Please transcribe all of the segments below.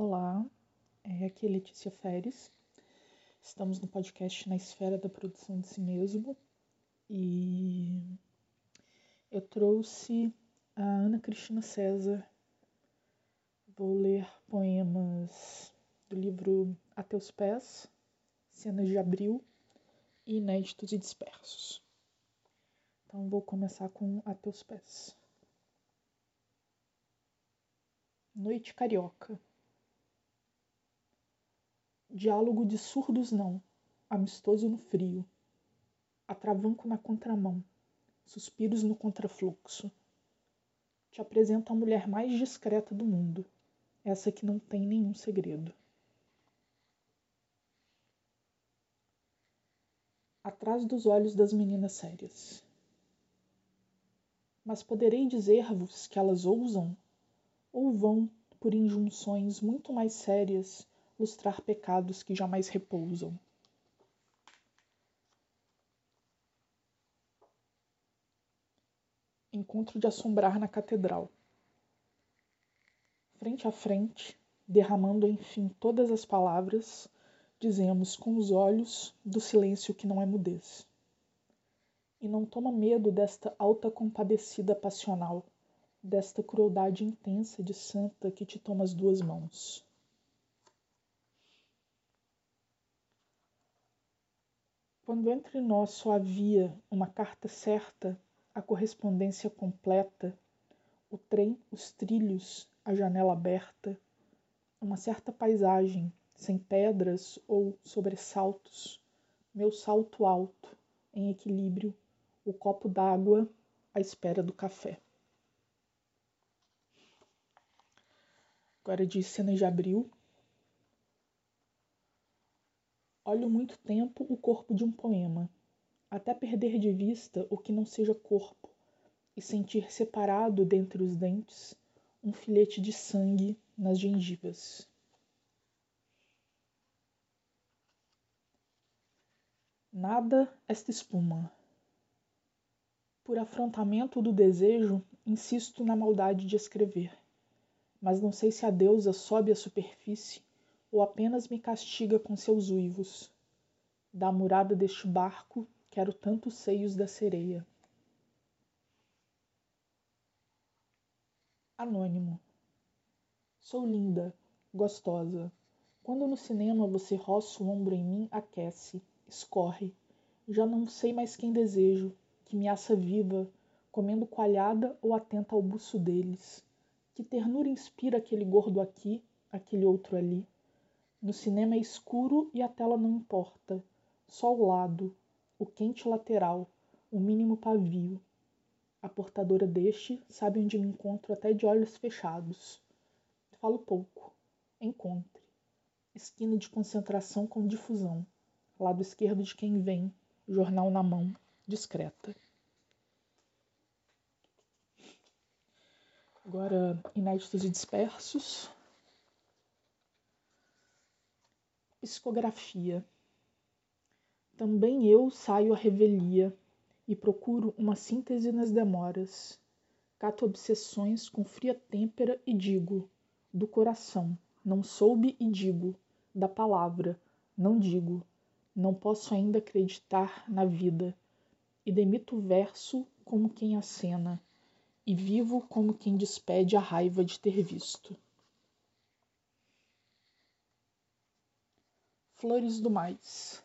Olá, é, aqui é Letícia Feres. Estamos no podcast Na Esfera da Produção de Si Mesmo e eu trouxe a Ana Cristina César. Vou ler poemas do livro A Teus Pés, Cenas de Abril e Inéditos e Dispersos. Então vou começar com A Teus Pés. Noite Carioca Diálogo de surdos não, amistoso no frio. Atravanco na contramão, suspiros no contrafluxo. Te apresento a mulher mais discreta do mundo, essa que não tem nenhum segredo. Atrás dos olhos das meninas sérias. Mas poderei dizer-vos que elas ousam ou vão por injunções muito mais sérias lustrar pecados que jamais repousam. Encontro de assombrar na catedral. Frente a frente, derramando enfim todas as palavras, dizemos com os olhos do silêncio que não é mudez. E não toma medo desta alta compadecida passional, desta crueldade intensa de santa que te toma as duas mãos. Quando entre nós só havia uma carta certa, a correspondência completa, o trem, os trilhos, a janela aberta, uma certa paisagem, sem pedras ou sobressaltos, meu salto alto, em equilíbrio, o copo d'água à espera do café. Agora de cena de abril, Olho muito tempo o corpo de um poema, até perder de vista o que não seja corpo e sentir separado dentre os dentes um filete de sangue nas gengivas. Nada esta espuma. Por afrontamento do desejo, insisto na maldade de escrever, mas não sei se a deusa sobe à superfície ou apenas me castiga com seus uivos. Da murada deste barco quero tantos seios da sereia. Anônimo. Sou linda, gostosa. Quando no cinema você roça o ombro em mim, aquece, escorre. Já não sei mais quem desejo, que me aça viva, comendo coalhada ou atenta ao buço deles. Que ternura inspira aquele gordo aqui, aquele outro ali. No cinema é escuro e a tela não importa. Só o lado, o quente lateral, o mínimo pavio. A portadora deste sabe onde me encontro até de olhos fechados. Falo pouco. Encontre. Esquina de concentração com difusão. Lado esquerdo de quem vem, jornal na mão, discreta. Agora, inéditos e dispersos. Psicografia. Também eu saio à revelia e procuro uma síntese nas demoras. Cato obsessões com fria têmpera e digo: do coração, não soube e digo, da palavra, não digo, não posso ainda acreditar na vida. E demito o verso como quem acena, e vivo como quem despede a raiva de ter visto. Flores do Mais.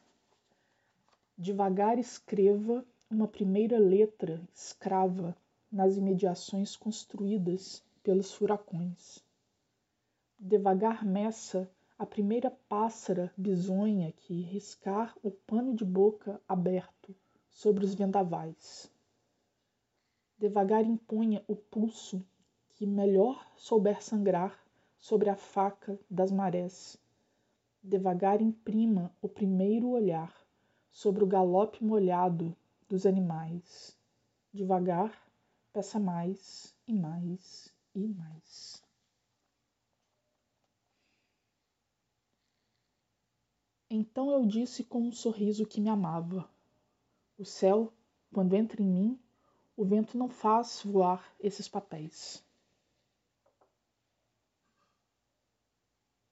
Devagar escreva uma primeira letra escrava nas imediações construídas pelos furacões. Devagar meça a primeira pássara bisonha que riscar o pano de boca aberto sobre os vendavais. Devagar imponha o pulso que melhor souber sangrar sobre a faca das marés devagar imprima o primeiro olhar sobre o galope molhado dos animais. Devagar, peça mais e mais e mais. Então eu disse com um sorriso que me amava: O céu, quando entra em mim, o vento não faz voar esses papéis.